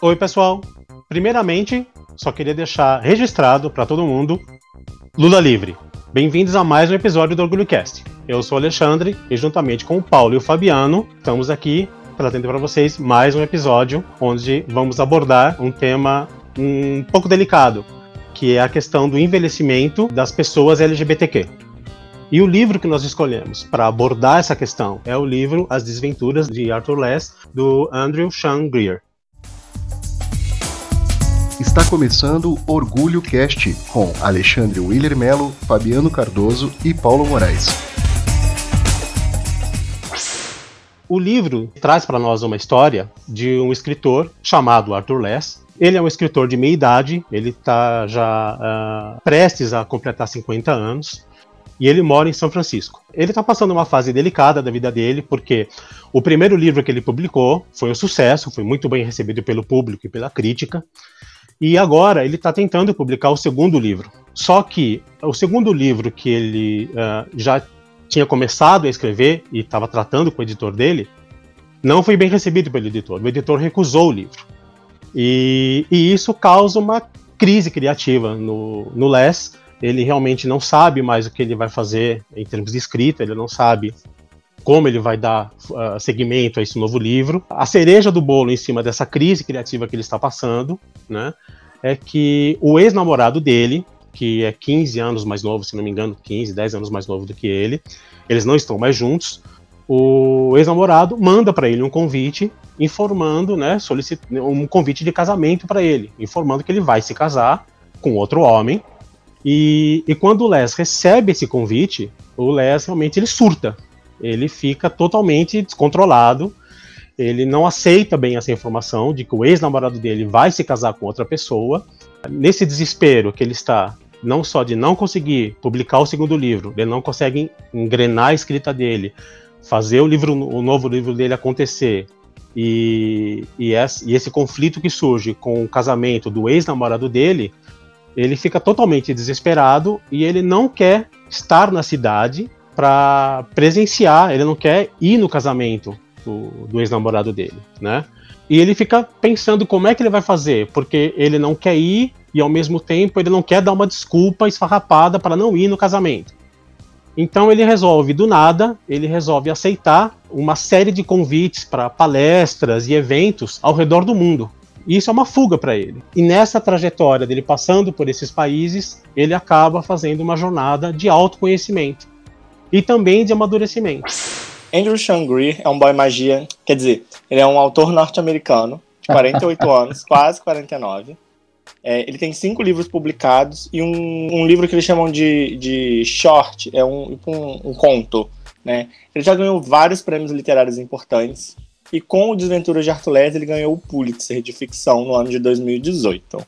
Oi, pessoal. Primeiramente, só queria deixar registrado para todo mundo Lula livre. Bem-vindos a mais um episódio do Orgulho Cast. Eu sou o Alexandre e juntamente com o Paulo e o Fabiano, estamos aqui trazendo para vocês mais um episódio onde vamos abordar um tema um pouco delicado, que é a questão do envelhecimento das pessoas LGBTQ. E o livro que nós escolhemos para abordar essa questão é o livro As Desventuras de Arthur Less, do Andrew Sean Greer. Está começando Orgulho Cast com Alexandre Willer Melo, Fabiano Cardoso e Paulo Moraes. O livro traz para nós uma história de um escritor chamado Arthur Less. Ele é um escritor de meia idade, ele está já uh, prestes a completar 50 anos e ele mora em São Francisco. Ele está passando uma fase delicada da vida dele, porque o primeiro livro que ele publicou foi um sucesso, foi muito bem recebido pelo público e pela crítica. E agora ele está tentando publicar o segundo livro. Só que o segundo livro que ele uh, já tinha começado a escrever e estava tratando com o editor dele, não foi bem recebido pelo editor. O editor recusou o livro. E, e isso causa uma crise criativa no, no Les. Ele realmente não sabe mais o que ele vai fazer em termos de escrita, ele não sabe como ele vai dar uh, seguimento a esse novo livro. A cereja do bolo em cima dessa crise criativa que ele está passando, né, é que o ex-namorado dele, que é 15 anos mais novo, se não me engano, 15, 10 anos mais novo do que ele, eles não estão mais juntos. O ex-namorado manda para ele um convite informando, né, um convite de casamento para ele, informando que ele vai se casar com outro homem. E, e quando o Les recebe esse convite, o Les realmente ele surta, ele fica totalmente descontrolado. Ele não aceita bem essa informação de que o ex-namorado dele vai se casar com outra pessoa. Nesse desespero que ele está, não só de não conseguir publicar o segundo livro, ele não consegue engrenar a escrita dele, fazer o livro, o novo livro dele acontecer, e, e, esse, e esse conflito que surge com o casamento do ex-namorado dele, ele fica totalmente desesperado e ele não quer estar na cidade para presenciar, ele não quer ir no casamento do, do ex-namorado dele, né? E ele fica pensando como é que ele vai fazer, porque ele não quer ir e ao mesmo tempo ele não quer dar uma desculpa esfarrapada para não ir no casamento. Então ele resolve do nada, ele resolve aceitar uma série de convites para palestras e eventos ao redor do mundo. Isso é uma fuga para ele. E nessa trajetória dele passando por esses países, ele acaba fazendo uma jornada de autoconhecimento e também de amadurecimento. Andrew Shangri é um boy magia, quer dizer, ele é um autor norte-americano, de 48 anos, quase 49. É, ele tem cinco livros publicados e um, um, livro que eles chamam de, de short, é um, um, um conto. Né? Ele já ganhou vários prêmios literários importantes. E com o Desventuras de Arthur ele ganhou o Pulitzer de ficção no ano de 2018.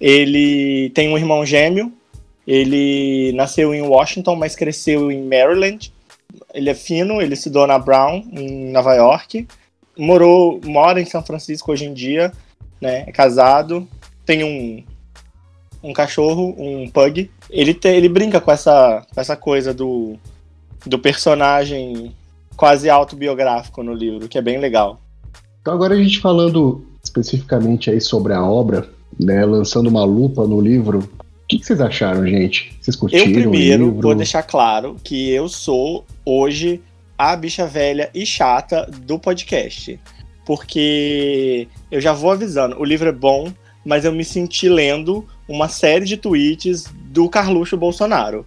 Ele tem um irmão gêmeo, ele nasceu em Washington, mas cresceu em Maryland. Ele é fino, ele estudou na Brown, em Nova York. Morou, mora em São Francisco hoje em dia, né? É casado, tem um, um cachorro, um pug. Ele, te, ele brinca com essa, com essa coisa do, do personagem quase autobiográfico no livro, que é bem legal. Então agora a gente falando especificamente aí sobre a obra, né, lançando uma lupa no livro, que, que vocês acharam, gente? Vocês curtiram Eu primeiro vou deixar claro que eu sou hoje a bicha velha e chata do podcast. Porque eu já vou avisando, o livro é bom, mas eu me senti lendo uma série de tweets do Carluxo Bolsonaro.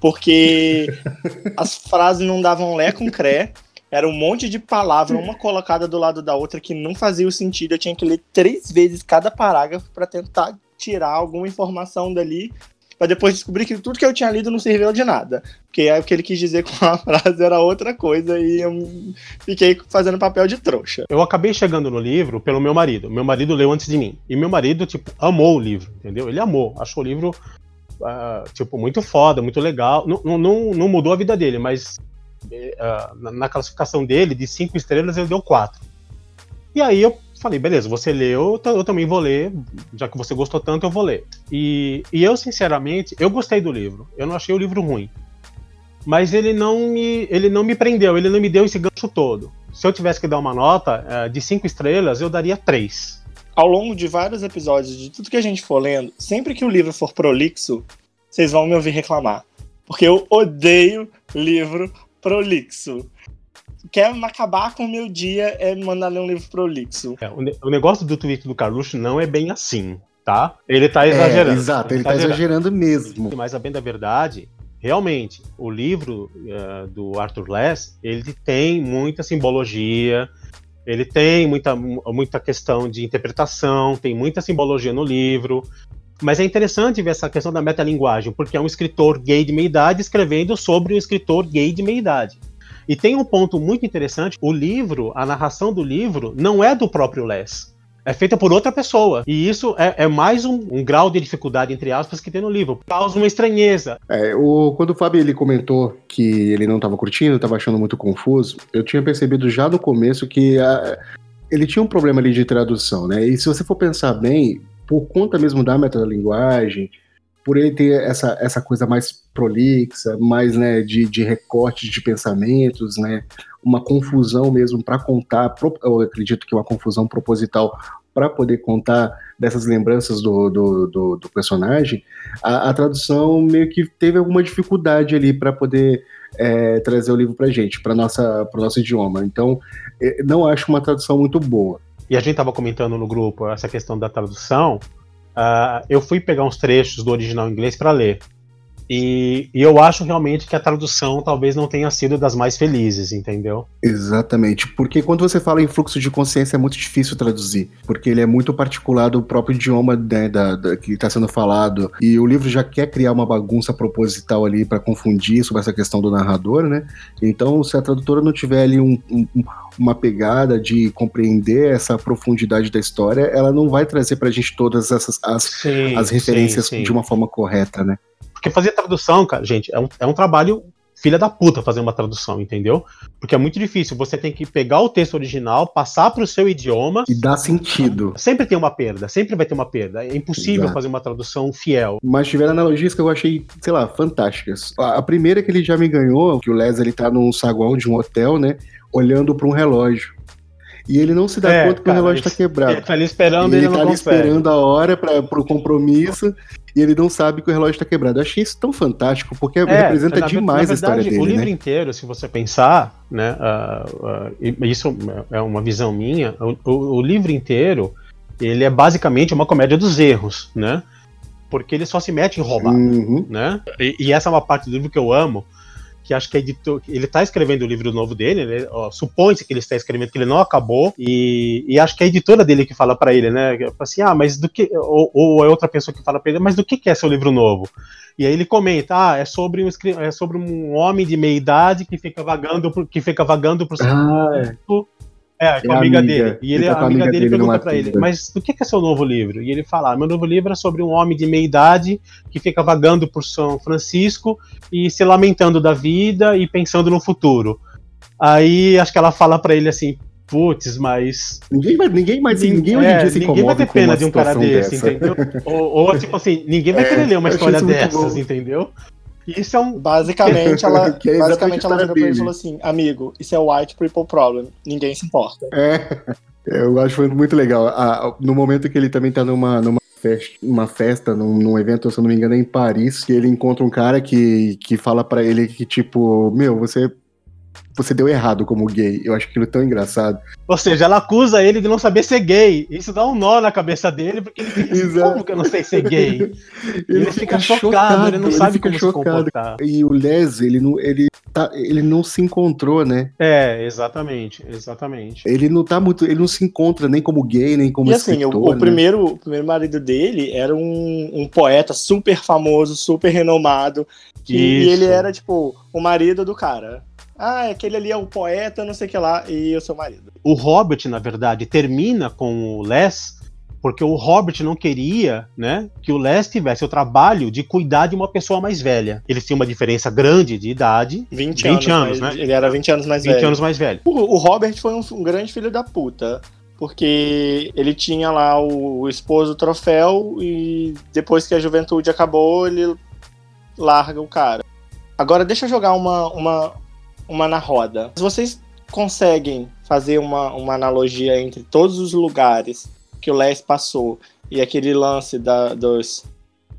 Porque as frases não davam lé com cré, era um monte de palavra, uma colocada do lado da outra, que não fazia o sentido. Eu tinha que ler três vezes cada parágrafo para tentar tirar alguma informação dali para depois descobrir que tudo que eu tinha lido não serviu de nada. Porque é o que ele quis dizer com a frase era outra coisa e eu fiquei fazendo papel de trouxa. Eu acabei chegando no livro pelo meu marido. Meu marido leu antes de mim. E meu marido, tipo, amou o livro, entendeu? Ele amou. Achou o livro, uh, tipo, muito foda, muito legal. Não, não, não mudou a vida dele, mas uh, na classificação dele, de cinco estrelas, ele deu quatro. E aí eu falei, beleza, você leu, eu também vou ler, já que você gostou tanto, eu vou ler. E, e eu, sinceramente, eu gostei do livro. Eu não achei o livro ruim. Mas ele não me, ele não me prendeu, ele não me deu esse gancho todo. Se eu tivesse que dar uma nota uh, de cinco estrelas, eu daria três. ao longo de vários episódios, de tudo que a gente for lendo, sempre que o livro for prolixo, vocês vão me ouvir reclamar. Porque eu odeio livro prolixo. Quer acabar com o meu dia é mandar ler um livro prolixo. É, o, ne o, negócio do tweet do Carluxo não é bem assim, tá? Ele tá exagerando. É, exato, ele, ele tá, tá exagerando. exagerando mesmo. Mas a bem da verdade, realmente, o livro uh, do Arthur Less, ele tem muita simbologia, ele tem muita, muita questão de interpretação, tem muita simbologia no livro. Mas é interessante ver essa questão da metalinguagem, porque é um escritor gay de meia idade escrevendo sobre um escritor gay de meia idade. E tem um ponto muito interessante: o livro, a narração do livro, não é do próprio Les é feita por outra pessoa. E isso é, é mais um, um, grau de dificuldade, entre aspas, que tem no livro. Causa uma estranheza. É, o, quando o Fábio ele comentou que ele não estava curtindo, estava achando muito confuso, eu tinha percebido já no começo que a, ele tinha um problema ali de tradução, né? E se você for pensar bem, por conta mesmo da metalinguagem, por ele ter essa, essa coisa mais prolixa, mais né, de, de recorte de pensamentos, né, uma confusão mesmo para contar, eu acredito que uma confusão proposital para poder contar dessas lembranças do, do, do, do personagem, a, a, tradução meio que teve alguma dificuldade ali para poder é, trazer o livro para gente, para nossa para nosso idioma. Então, é, não acho uma tradução muito boa. E a gente estava comentando no grupo essa questão da tradução. Uh, eu fui pegar uns trechos do original inglês para ler. E, e, eu acho realmente que a tradução talvez não tenha sido das mais felizes, entendeu? Exatamente, porque quando você fala em fluxo de consciência é muito difícil traduzir, porque ele é muito particular do próprio idioma né, da, da, que está sendo falado, e o livro já quer criar uma bagunça proposital ali para confundir sobre essa questão do narrador, né? Então, se a tradutora não tiver ali um, um, uma pegada de compreender essa profundidade da história, ela não vai trazer para a gente todas essas as, sim, as referências sim, sim. de uma forma correta, né? Porque fazer tradução, cara, gente, é um, é um trabalho filha da puta fazer uma tradução, entendeu? Porque é muito difícil. Você tem que pegar o texto original, passar para o seu idioma. E dar sentido. Sempre tem uma perda, sempre vai ter uma perda. É impossível Exato. fazer uma tradução fiel. Mas tiveram analogias que eu achei, sei lá, fantásticas. A, primeira que ele já me ganhou, que o Les ele tá num saguão de um hotel, né? Olhando para um relógio. E ele não se dá é, conta que cara, o relógio está quebrado. Ele tá ali esperando, ele, ele tá ali esperando a hora para o compromisso e ele não sabe que o relógio está quebrado. Eu achei isso tão fantástico, porque é, representa na, demais na verdade, a história dele. O livro né? inteiro, se você pensar, né, uh, uh, isso é uma visão minha, o, o, o, livro inteiro, ele é basicamente uma comédia dos erros, né? Porque ele só se mete em roubar, uhum. né? E, e essa é uma parte do livro que eu amo, que acho que a editor, ele está escrevendo o livro novo dele, né? supõe-se que ele está escrevendo que ele não acabou, e, e acho que é a editora dele que fala para ele, né? Assim, ah, mas do que. Ou, ou é outra pessoa que fala para ele, mas do que, que é seu livro novo? E aí ele comenta, ah, é sobre um, é sobre um homem de meia idade que fica vagando, que fica vagando por ah, é. É, com é a amiga, dele. E ele, tá a amiga, dele, pergunta para ele, mas do que é seu novo livro? E ele fala, meu novo livro é sobre um homem de meia idade que fica vagando por São Francisco e se lamentando da vida e pensando no futuro. Aí acho que ela fala para ele assim, putz, mas. Ninguém vai, ninguém mais, ninguém hoje em é, dia se Ninguém vai ter pena de um cara desse, dessa. entendeu? ou, ou, tipo assim, ninguém vai é, querer ler uma história dessas, entendeu? Isso é um. Basicamente, ela, é basicamente ela virou pra ele e falou assim: amigo, isso é white people problem. Ninguém se importa. É. Eu acho muito legal. Ah, no momento que ele também tá numa, numa festa, uma festa num, num, evento, se eu não me engano, é em Paris, que ele encontra um cara que, que fala para ele que, tipo, meu, você você deu errado como gay. Eu acho aquilo tão engraçado. Ou seja, ela acusa ele de não saber ser gay. Isso dá um nó na cabeça dele, porque ele fica assim, como que eu não sei ser gay? ele, ele fica, fica chocado, chocado, ele não ele sabe como chocado. se comportar. E o Les, ele não, ele, tá, ele não se encontrou, né? É, exatamente, exatamente. Ele não tá muito, ele não se encontra nem como gay, nem como e assim, escritor, o, o né? primeiro, o primeiro marido dele era um, um poeta super famoso, super renomado, e ele era, tipo, o marido do cara. Ah, aquele ali é o poeta, não sei o que lá, e o seu marido. O Robert, na verdade, termina com o Les, porque o Robert não queria, né, que o Les tivesse o trabalho de cuidar de uma pessoa mais velha. Eles tinham uma diferença grande de idade. 20, 20 anos, anos né? Ele era 20 anos mais 20 velho. 20 anos mais velho. O, o Robert foi um, um, grande filho da puta. Porque ele tinha lá o, o esposo troféu e depois que a juventude acabou, ele larga o cara. Agora deixa eu jogar uma, uma, uma na roda. Vocês conseguem fazer uma, uma analogia entre todos os lugares que o Les passou e aquele lance da, dos,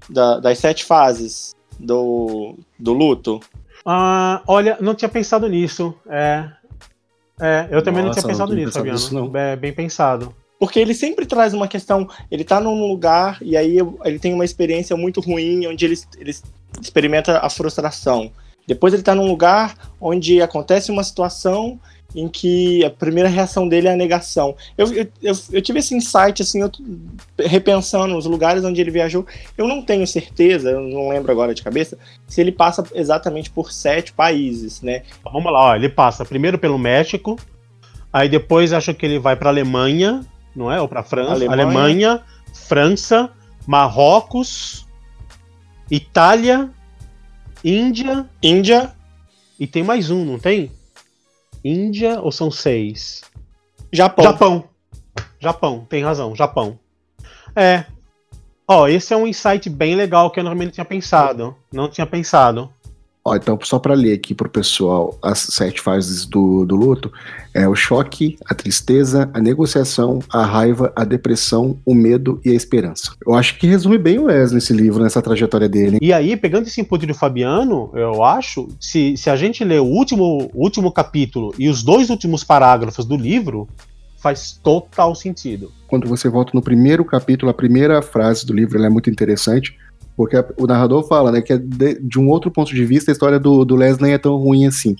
da, das sete fases do, do luto? Ah, olha, não tinha pensado nisso. É, é eu também Nossa, não tinha pensado não nisso, Fabiano. Isso, é bem pensado. Porque ele sempre traz uma questão. Ele tá num lugar e aí ele tem uma experiência muito ruim, onde ele, ele experimenta a frustração. Depois ele tá num lugar onde acontece uma situação em que a primeira reação dele é a negação. Eu, eu, eu, eu tive esse insight, assim, eu, repensando os lugares onde ele viajou. Eu não tenho certeza, eu não lembro agora de cabeça, se ele passa exatamente por sete países, né? Vamos lá, ó, ele passa primeiro pelo México, aí depois acho que ele vai para Alemanha, não é? Ou para França, Alemanha. Alemanha, França, Marrocos, Itália, Índia, Índia e tem mais um, não tem? Índia ou são seis? Japão. Japão. Japão, tem razão, Japão. É. Ó, esse é um insight bem legal que eu normalmente tinha pensado. Não tinha pensado. Ó, então, só para ler aqui pro pessoal as sete fases do, do luto: é o choque, a tristeza, a negociação, a raiva, a depressão, o medo e a esperança. Eu acho que resume bem o Wesley nesse livro, nessa trajetória dele. E aí, pegando esse input do Fabiano, eu acho, se, se a gente ler o último, último capítulo e os dois últimos parágrafos do livro, faz total sentido. Quando você volta no primeiro capítulo, a primeira frase do livro é muito interessante porque o narrador fala, né, que é de, de, um outro ponto de vista a história do, do Les nem é tão ruim assim.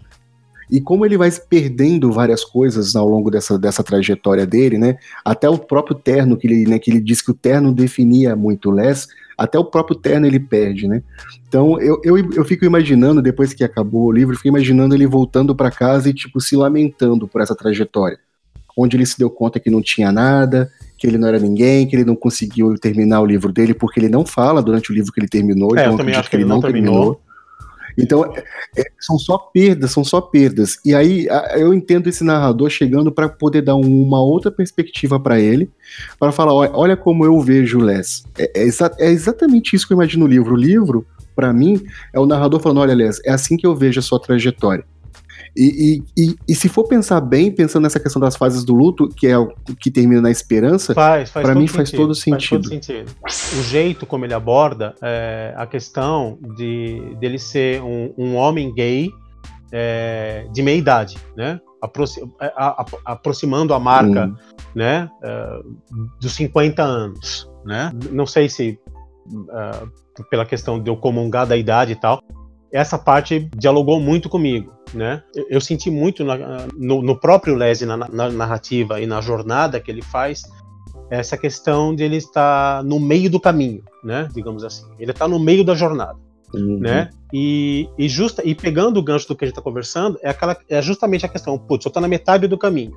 E como ele vai perdendo várias coisas ao longo dessa, dessa trajetória dele, né? Até o próprio terno, que ele, né, que ele diz que o terno definia muito o Les, até o próprio terno ele perde, né? Então eu, eu, eu fico imaginando, depois que acabou o livro, fico imaginando ele voltando para casa e, tipo, se lamentando por essa trajetória. Onde ele se deu conta que não tinha nada, que ele não era ninguém, que ele não conseguiu terminar o livro dele, porque ele não fala durante o livro que ele terminou, é, então eu também acho que ele não terminou. terminou. Então, é, é, são só perdas, são só perdas. E aí eu entendo esse narrador chegando para poder dar um, uma outra perspectiva para ele, para falar: olha, olha, como eu vejo o Les. É, é, exa é, exatamente isso que eu imagino no livro. O livro, para mim, é o narrador falando: olha, Les, é assim que eu vejo a sua trajetória. E, e, e, se for pensar bem, pensando nessa questão das fases do luto, que é o que termina na esperança, faz, faz para mim faz todo sentido. Faz todo sentido. O jeito como ele aborda é, a questão de dele ser um, um homem gay é, de meia idade, né? Aproxi a, a, aproximando a marca, hum. né? É, dos 50 anos, né? Não sei se uh, pela questão de eu comungar da idade e tal, essa parte dialogou muito comigo, né? Eu, eu senti muito na, no, no, próprio Leslie, na, na, narrativa e na jornada que ele faz, essa questão de ele estar no meio do caminho, né? Digamos assim. Ele está no meio da jornada. Uhum. Né? E, e, justa, e pegando o gancho do que a gente está conversando, é, aquela, é justamente a questão, putz, eu estou na metade do caminho.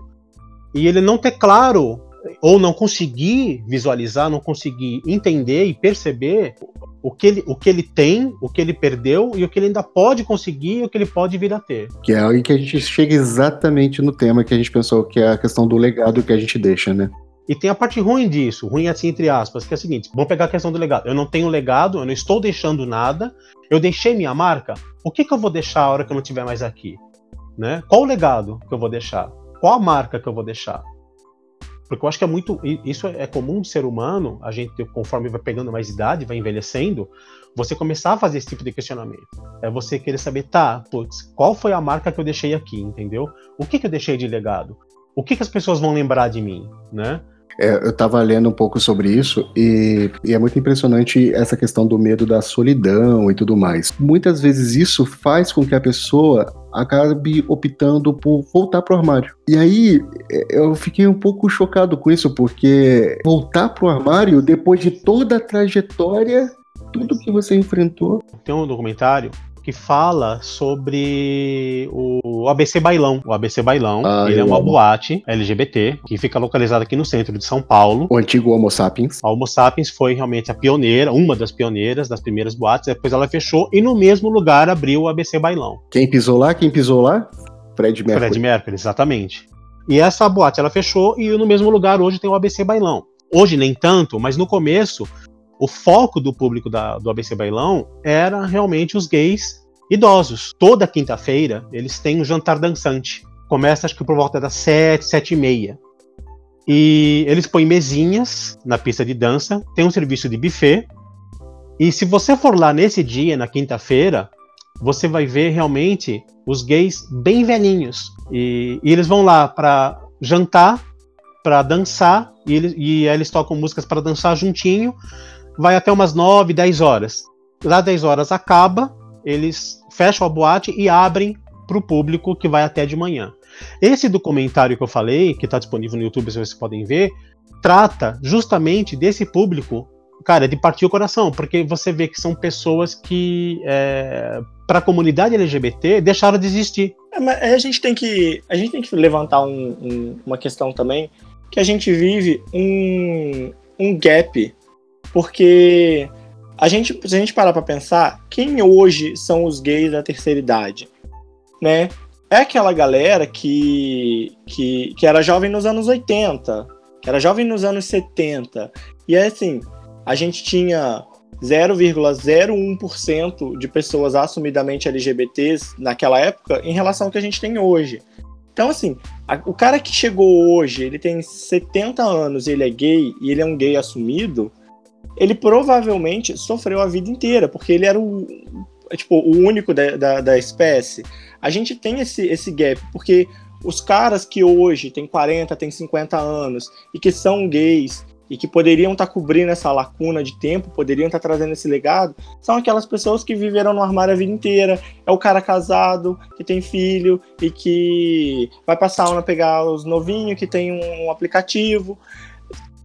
E ele não ter claro, ou não conseguir visualizar, não conseguir entender e perceber o que, ele, o que ele tem, o que ele perdeu e o que ele ainda pode conseguir e o que ele pode vir a ter. Que é aí que a gente chega exatamente no tema que a gente pensou, que é a questão do legado que a gente deixa, né? E tem a parte ruim disso, ruim assim entre aspas, que é a seguinte: vamos pegar a questão do legado. Eu não tenho legado, eu não estou deixando nada, eu deixei minha marca. O que, que eu vou deixar a hora que eu não estiver mais aqui? Né? Qual o legado que eu vou deixar? Qual a marca que eu vou deixar? Porque eu acho que é muito. Isso é comum do ser humano, a gente, conforme vai pegando mais idade, vai envelhecendo, você começar a fazer esse tipo de questionamento. É você querer saber, tá, putz, qual foi a marca que eu deixei aqui, entendeu? O que, que eu deixei de legado? O que, que as pessoas vão lembrar de mim, né? É, eu estava lendo um pouco sobre isso e, e, é muito impressionante essa questão do medo da solidão e tudo mais. Muitas vezes isso faz com que a pessoa acabe optando por voltar pro armário. E aí eu fiquei um pouco chocado com isso, porque voltar pro armário depois de toda a trajetória, tudo que você enfrentou. Tem um documentário que fala sobre o ABC Bailão. O ABC Bailão, ah, ele é uma amo. boate LGBT que fica localizada aqui no centro de São Paulo. O antigo Homo Sapiens. A Homo Sapiens foi realmente a pioneira, uma das pioneiras das primeiras boates, depois ela fechou e no mesmo lugar abriu o ABC Bailão. Quem pisou lá? Quem pisou lá? Fred Mercury. Fred Mercury, exatamente. E essa boate ela fechou e no mesmo lugar hoje tem o ABC Bailão. Hoje nem tanto, mas no começo o foco do público da, do ABC Bailão era realmente os gays idosos. Toda quinta-feira eles têm um jantar dançante. Começa acho que por volta das sete, sete e meia. E eles põem mesinhas na pista de dança, tem um serviço de buffet. E se você for lá nesse dia, na quinta-feira, você vai ver realmente os gays bem velhinhos. E, e eles vão lá para jantar, para dançar, e, eles, e eles tocam músicas para dançar juntinho. Vai até umas 9, 10 horas. Lá 10 horas acaba, eles fecham a boate e abrem para o público que vai até de manhã. Esse documentário que eu falei, que está disponível no YouTube, vocês podem ver, trata justamente desse público, cara, de partir o coração, porque você vê que são pessoas que, é, para a comunidade LGBT, deixaram de existir. É, mas a gente tem que, a gente tem que levantar um, um, uma questão também, que a gente vive um, um gap, porque a gente, se a gente parar para pensar, quem hoje são os gays da terceira idade, né? é aquela galera que, que, que era jovem nos anos 80, que era jovem nos anos 70. E é assim, a gente tinha 0,01% de pessoas assumidamente LGBTs naquela época em relação ao que a gente tem hoje. Então, assim, a, o cara que chegou hoje, ele tem 70 anos, ele é gay e ele é um gay assumido, ele provavelmente sofreu a vida inteira, porque ele era o, tipo, o único da, da, da espécie a gente tem esse, esse gap, porque os caras que hoje têm 40, têm 50 anos e que são gays e que poderiam estar tá cobrindo essa lacuna de tempo, poderiam estar tá trazendo esse legado, são aquelas pessoas que viveram no armário a vida inteira. É o cara casado, que tem filho e que vai passar a pegar os novinhos, que tem um aplicativo.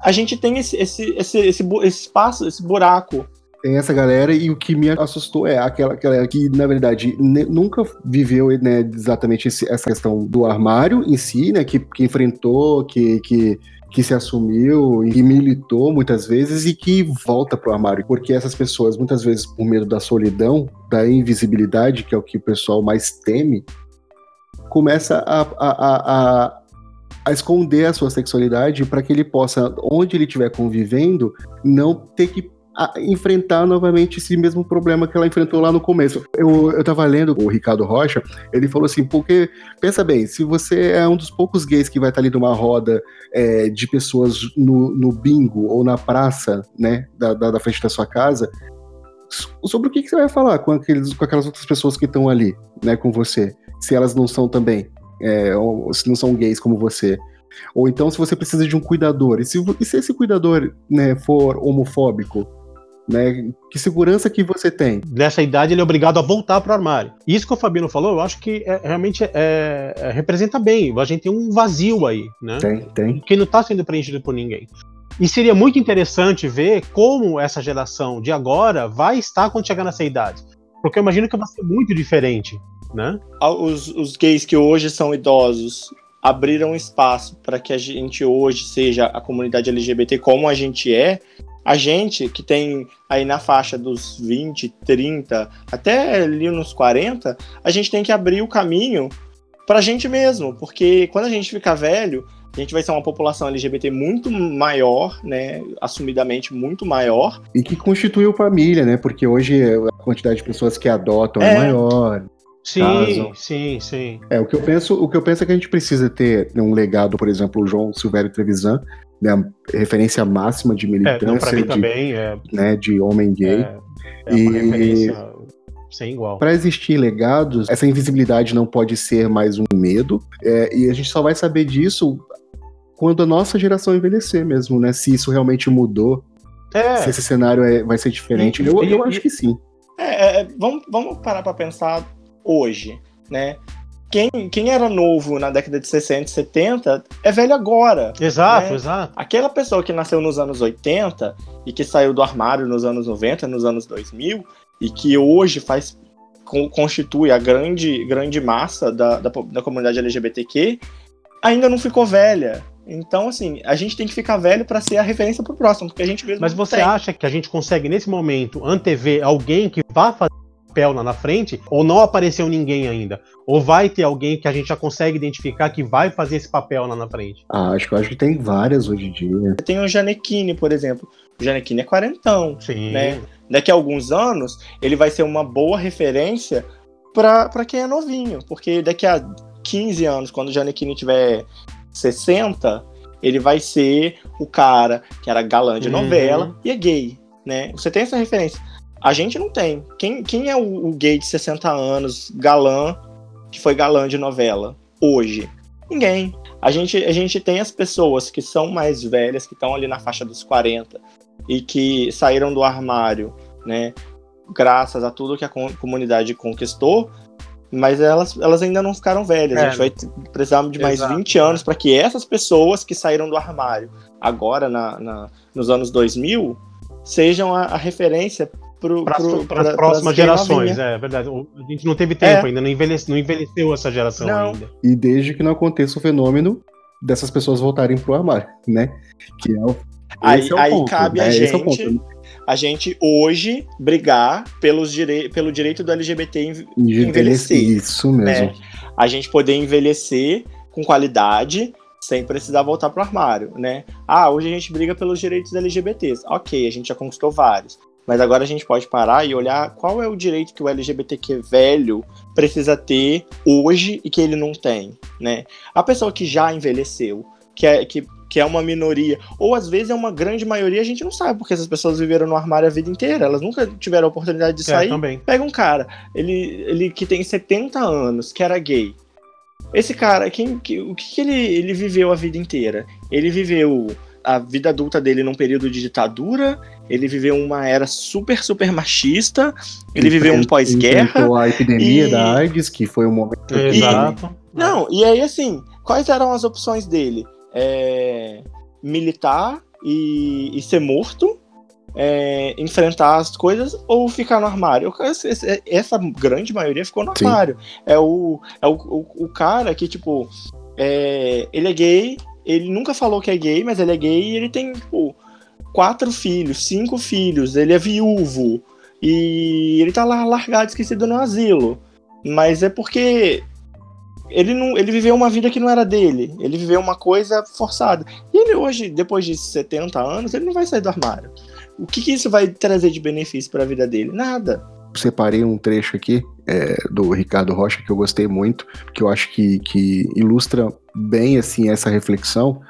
A gente tem esse, esse, esse, esse, esse espaço, esse buraco tem essa galera e o que me assustou é aquela galera que, na verdade, nunca viveu né, exatamente esse, essa questão do armário em si, né? Que, que enfrentou, que, que, que se assumiu e militou muitas vezes e que volta pro armário. Porque essas pessoas, muitas vezes, por medo da solidão, da invisibilidade, que é o que o pessoal mais teme, começa a, a, a, a esconder a sua sexualidade para que ele possa, onde ele estiver convivendo, não ter que enfrentar novamente esse mesmo problema que ela enfrentou lá no começo. Eu, eu tava lendo o Ricardo Rocha, ele falou assim, porque, pensa bem, se você é um dos poucos gays que vai estar ali numa roda é, de pessoas no, no bingo ou na praça, né, da, da, da frente da sua casa, sobre o que, que você vai falar com, aqueles, com aquelas outras pessoas que estão ali, né, com você, se elas não são também, é, ou se não são gays como você. Ou então, se você precisa de um cuidador, e se, e se esse cuidador né, for homofóbico, né? Que segurança que você tem? Nessa idade ele é obrigado a voltar para o armário. Isso que o Fabino falou, eu acho que é, realmente é, é, representa bem. A gente tem um vazio aí, né? Tem, tem. Que não está sendo preenchido por ninguém. E seria muito interessante ver como essa geração de agora vai estar quando chegar nessa idade. Porque eu imagino que vai ser muito diferente, né? Os, os gays que hoje são idosos abriram espaço para que a gente hoje seja a comunidade LGBT como a gente é, a gente que tem aí na faixa dos 20, 30, até ali nos 40, a gente tem que abrir o caminho pra gente mesmo, porque quando a gente ficar velho, a gente vai ser uma população LGBT muito maior, né, assumidamente muito maior. E que constituiu família, né, porque hoje a quantidade de pessoas que adotam é, é maior. Sim, casam. sim, sim. É, o que eu penso, o que eu penso é que a gente precisa ter um legado, por exemplo, o João Silvério Trevisan, né, referência máxima de militância, é, não, de, também, é, né, de homem gay. É, é uma e, referência sem igual. Para existir legados, essa invisibilidade não pode ser mais um medo, é, e a gente só vai saber disso quando a nossa geração envelhecer mesmo, né? Se isso realmente mudou, é. se esse cenário é, vai ser diferente. E, eu, e, eu acho que sim. É, vamos, vamos parar para pensar hoje, né? quem, quem era novo na década de 60 e 70 é velho agora. Exato, né? exato. Aquela pessoa que nasceu nos anos 80 e que saiu do armário nos anos 90, nos anos 2000 e que hoje faz constitui a grande, grande massa da, da, da comunidade LGBTQ, ainda não ficou velha. Então, assim, a gente tem que ficar velho para ser a referência pro próximo, porque a gente mesmo. Mas você tem. acha que a gente consegue, nesse momento, antever alguém que vá fazer papel lá na frente, ou não apareceu ninguém ainda? Ou vai ter alguém que a gente já consegue identificar que vai fazer esse papel lá na frente? Ah, acho que acho que tem várias hoje em dia. Tem o Janequine, por exemplo. O Janequine é quarentão. Sim. Né? Daqui a alguns anos, ele vai ser uma boa referência para quem é novinho. Porque daqui a 15 anos, quando o Janequine tiver 60, ele vai ser o cara que era galã de Uhum. novela e é gay, né? Você tem essa referência. A gente não tem. Quem, quem é o, o gay de 60 anos, galã, que foi galã de novela, hoje? Ninguém. A gente, a gente tem as pessoas que são mais velhas, que estão ali na faixa dos 40 e que saíram do armário, né? Graças a tudo que a com- comunidade conquistou, mas elas, elas ainda não ficaram velhas. É, a gente vai t- precisar de mais exato, 20 anos para que essas pessoas que saíram do armário agora na, na- nos anos 2000 sejam a, a referência Para as próximas gerações, novinha. é verdade. A gente não teve tempo É. ainda, não, envelhece, não envelheceu essa geração Não. ainda. E desde que não aconteça o fenômeno dessas pessoas voltarem pro armário, né? Que é o, Aí, é o aí ponto, cabe a né? Esse é o gente, ponto. a gente hoje brigar pelos direi pelo direito do LGBT em- Envelhecer. envelhecer, Isso mesmo. né? A gente poder envelhecer com qualidade sem precisar voltar pro armário, né? Ah, hoje a gente briga pelos direitos LGBTs. Ok, a gente já conquistou vários. Mas agora a gente pode parar e olhar qual é o direito que o LGBTQ velho precisa ter hoje e que ele não tem, né? A pessoa que já envelheceu, que é, que, que é uma minoria, ou às vezes é uma grande maioria, a gente não sabe, porque essas pessoas viveram no armário a vida inteira, elas nunca tiveram a oportunidade de É, sair. também. Pega um cara, ele, ele que tem 70 anos, que era gay. Esse cara, quem, que, o que, que ele, ele viveu a vida inteira? Ele viveu a vida adulta dele num período de ditadura, ele viveu uma era super, super machista, ele viveu um pós-guerra. a epidemia e- da AIDS, que foi um momento. que- Exato. Não, e aí assim, quais eram as opções dele? É, militar e, e ser morto, é, enfrentar as coisas ou ficar no armário. Essa grande maioria ficou no Sim. armário. É o, é o, o, o cara que, tipo, é, ele é gay, ele nunca falou que é gay, mas ele é gay e ele tem, tipo, quatro filhos, cinco filhos, ele é viúvo e ele tá lá largado, esquecido no asilo. Mas é porque ele não, ele viveu uma vida que não era dele. Ele viveu uma coisa forçada. E ele hoje, depois de 70 anos, ele não vai sair do armário. O que, que isso vai trazer de benefício para a vida dele? Nada. separei um trecho aqui é, do Ricardo Rocha que eu gostei muito, que eu acho que, que ilustra bem assim essa reflexão,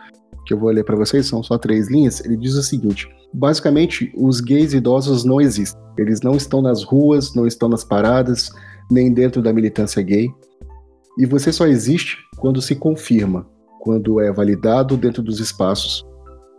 que eu vou ler para vocês, são só três linhas. Ele diz o seguinte: basicamente, os gays idosos não existem. Eles não estão nas ruas, não estão nas paradas, nem dentro da militância gay. E você só existe quando se confirma, quando é validado dentro dos espaços,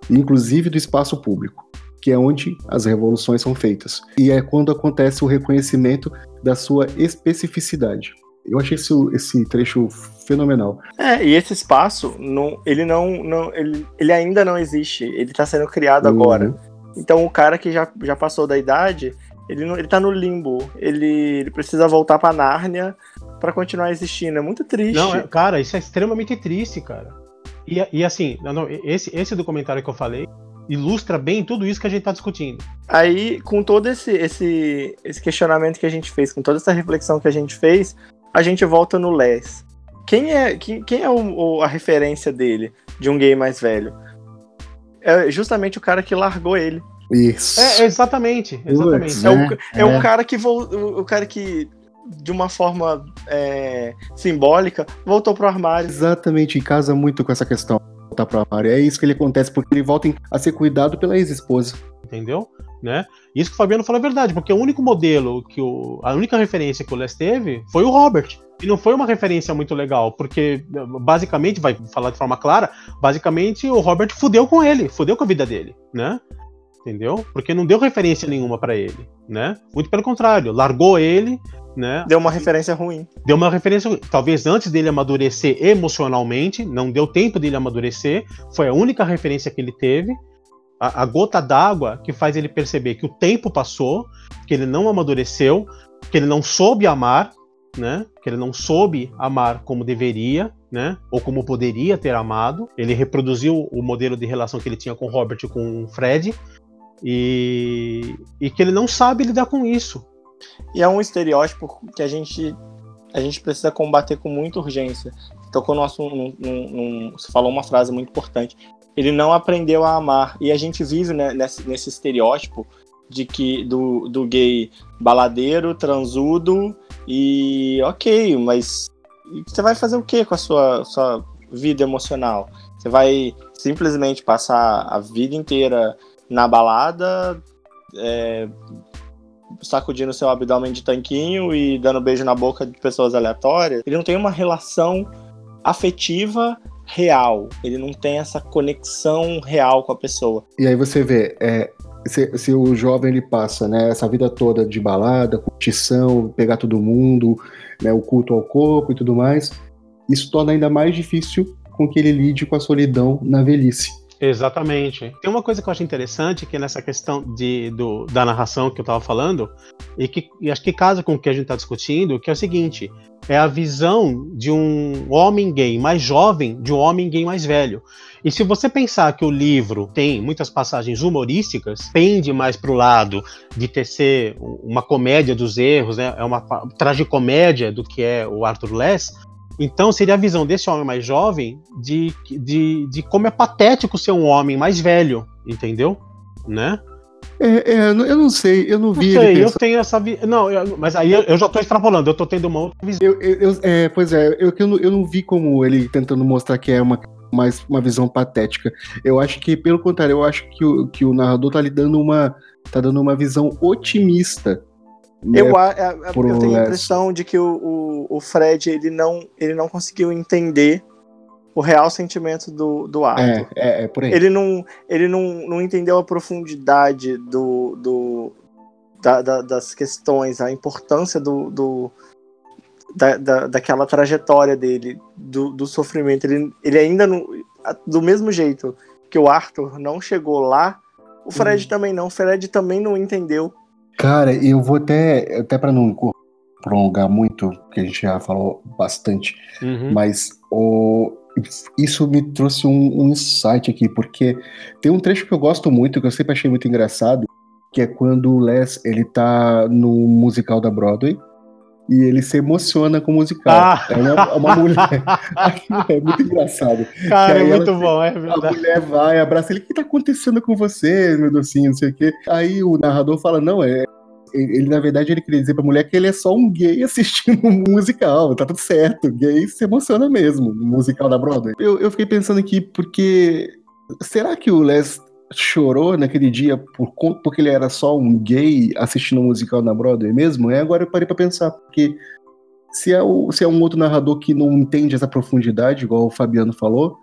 inclusive do espaço público que é onde as revoluções são feitas. E é quando acontece o reconhecimento da sua especificidade. Eu achei esse, esse trecho fenomenal. É, e esse espaço, não, ele não. não ele, ele ainda não existe. Ele está sendo criado Uhum. agora. Então o cara que já, já passou da idade, ele, não, ele tá no limbo. Ele, ele precisa voltar pra Nárnia para continuar existindo. É muito triste. Não, é- cara, isso é extremamente triste, cara. E, e assim, não, não, esse, esse documentário que eu falei ilustra bem tudo isso que a gente tá discutindo. Aí, com todo esse, esse, esse questionamento que a gente fez, com toda essa reflexão que a gente fez, a gente volta no Les. Quem é, quem, quem é o- o- a referência dele, de um gay mais velho? É justamente o cara que largou ele. Isso. É, exatamente, exatamente. Putz, É, o, É, é o é. cara que vol, o, o cara que, de uma forma é, simbólica, voltou pro armário. Exatamente, e casa muito com essa questão. de Voltar pro armário. É isso que ele acontece, porque ele volta a ser cuidado pela ex-esposa. entendeu? Né? Isso que o Fabiano falou é verdade, porque o único modelo que o. A única referência que o Les teve foi o Robert. E não foi uma referência muito legal, porque basicamente, vai falar de forma clara, basicamente o Robert fudeu com ele, fudeu com a vida dele, né? Entendeu? Porque não deu referência nenhuma pra ele, né? Muito pelo contrário, largou ele, né? Deu uma referência ruim. deu uma referência, talvez antes dele amadurecer emocionalmente, não deu tempo dele amadurecer, foi a única referência que ele teve. A, a gota d'água que faz ele perceber que o tempo passou, que ele não amadureceu, que ele não soube amar, né? Que ele não soube amar como deveria, né? Ou como poderia ter amado. Ele reproduziu o modelo de relação que ele tinha com Robert e com Fred. E, e que ele não sabe lidar com isso. E é um estereótipo que a gente, a gente precisa combater com muita urgência. Tocou no assunto, num- num- num- você falou uma frase muito importante. Ele não aprendeu a amar. E a gente vive né, nesse, nesse estereótipo de que do, do gay baladeiro, transudo e ok, mas você vai fazer o que com a sua, sua vida emocional? Você vai simplesmente passar a vida inteira na balada, é, sacudindo seu abdômen de tanquinho e dando beijo na boca de pessoas aleatórias. Ele não tem uma relação afetiva real. Ele não tem essa conexão real com a pessoa. E aí você vê, é, se, se, o jovem ele passa né, essa vida toda de balada, curtição, pegar todo mundo, né, o culto ao corpo e tudo mais, isso torna ainda mais difícil com que ele lide com a solidão na velhice. Exatamente. Tem uma coisa que eu acho interessante que é nessa questão de, do, da narração que eu estava falando, e que e acho que casa com o que a gente está discutindo, que é o seguinte: é a visão de um homem gay mais jovem de um homem gay mais velho. E se você pensar que o livro tem muitas passagens humorísticas, pende mais para o lado de ser uma comédia dos erros, né? é uma tragicomédia do que é o Arthur Less, então seria a visão desse homem mais jovem de, de, de como é patético ser um homem mais velho, entendeu? Né? É, é, eu não sei, eu não vi. Não sei, eu tenho essa visão. Não, eu, mas aí eu, eu, já tô extrapolando, eu tô tendo uma outra visão. Eu, eu, é, pois é, eu, eu, não, eu não vi como ele tentando mostrar que é uma, mais uma visão patética. Eu acho que, pelo contrário, eu acho que o, que o narrador tá lhe dando uma. tá dando uma visão otimista né, eu, a, eu tenho a impressão de que o, o, o, Fred ele não, ele não conseguiu entender o real sentimento do, do Arthur. É, é, é por aí. Ele não, ele não, não entendeu a profundidade do, do, da, da, das questões, a importância do, do da, da, daquela trajetória dele, do, do sofrimento. Ele, ele ainda não. Do mesmo jeito que o Arthur não chegou lá, o Fred hum. também não. O Fred também não entendeu Cara, eu vou até, até para não prolongar muito, que a gente já falou bastante, uhum. mas o, isso me trouxe um, um, insight aqui, porque tem um trecho que eu gosto muito, que eu sempre achei muito engraçado, que é quando o Les ele tá no musical da Broadway e ele se emociona com o musical. Ah. É uma, uma mulher. é muito engraçado. Cara, é muito ela, bom, é verdade. A mulher vai, abraça ele. O que tá acontecendo com você, meu docinho? Não sei o quê. Aí o narrador fala: não, é. Ele, na verdade, ele queria dizer pra mulher que ele é só um gay assistindo um musical. Tá tudo certo. Gay se emociona mesmo no musical da Broadway. Eu, eu fiquei pensando aqui, porque. Será que o Les chorou naquele dia por porque ele era só um gay assistindo um musical na Broadway mesmo? É agora eu parei para pensar, porque se é, o, se é um outro narrador que não entende essa profundidade, igual o Fabiano falou,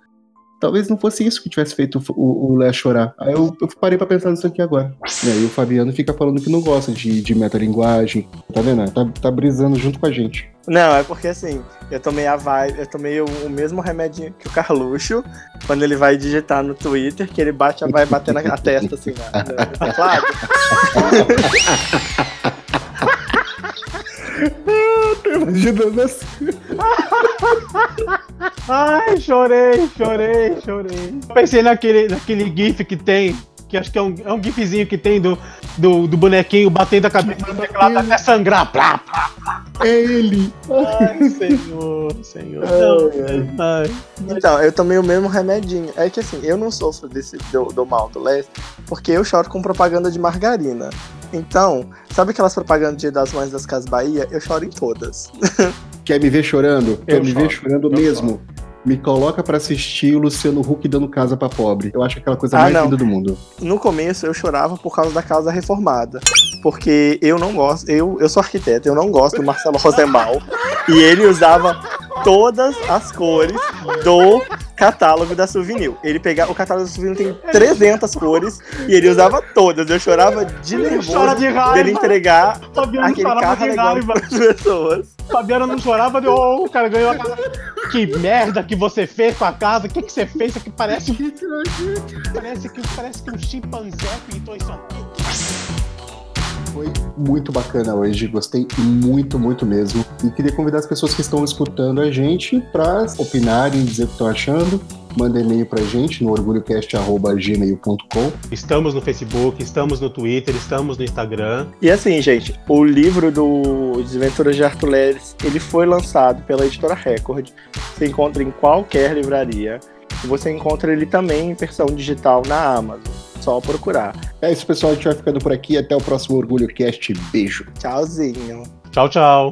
talvez não fosse isso que tivesse feito o, o Léo chorar. Aí eu, eu parei pra pensar nisso aqui agora. E aí o Fabiano fica falando que não gosta de, de metalinguagem. Tá vendo? Tá, tá brisando junto com a gente. Não, é porque assim, eu tomei a vibe, eu tomei o, o mesmo remédio que o Carluxo, quando ele vai digitar no Twitter, que ele bate, vai bater na testa assim, né? no teclado. Tô imaginando assim. Ai, chorei, chorei, chorei. Pensei naquele, naquele GIF que tem, que acho que é um, é um GIFzinho que tem do, do, do bonequinho batendo a cabeça no teclado até sangrar. Plá, plá, plá. É ele. Ai, senhor, senhor. Ai, ai. Então, eu tomei o mesmo remedinho. É que assim, eu não sofro desse, do, do mal do Les, porque eu choro com propaganda de margarina. Então, sabe aquelas propagandas de das Mães das Casas Bahia? Eu choro em todas. Quer me ver chorando? Eu Quer me ver chorando eu mesmo? Choro. Me coloca para assistir o Luciano Huck dando casa para pobre. Eu acho aquela coisa ah, mais não. linda do mundo. No começo eu chorava por causa da casa reformada. Porque eu não gosto, eu, eu sou arquiteto, eu não gosto do Marcelo Rosenbaum. e ele usava todas as cores do catálogo da Souvenir. Ele pegava o catálogo da Souvenir tem 300 cores e ele usava todas. Eu chorava de nervoso de raiva. dele entregar aquele carro legal para as pessoas. Fabiano não chorava de oh, o cara ganhou a casa. Que merda que você fez com a casa? O que, que você fez? Isso aqui parece parece que parece que um chimpanzé pintou isso aqui. Foi muito bacana hoje, gostei muito, muito mesmo. E queria convidar as pessoas que estão escutando a gente para opinarem, dizer o que estão achando. Manda e-mail pra gente no orgulhocast.gmail.com. Estamos no Facebook, estamos no Twitter, estamos no Instagram. E assim, gente, o livro do Desventuras de Arthur Leres, ele foi lançado pela editora Record. Você encontra em qualquer livraria. E você encontra ele também em versão digital na Amazon. Só procurar. É isso, pessoal. A gente vai ficando por aqui. Até o próximo Orgulho Cast. Beijo. Tchauzinho. Tchau, tchau.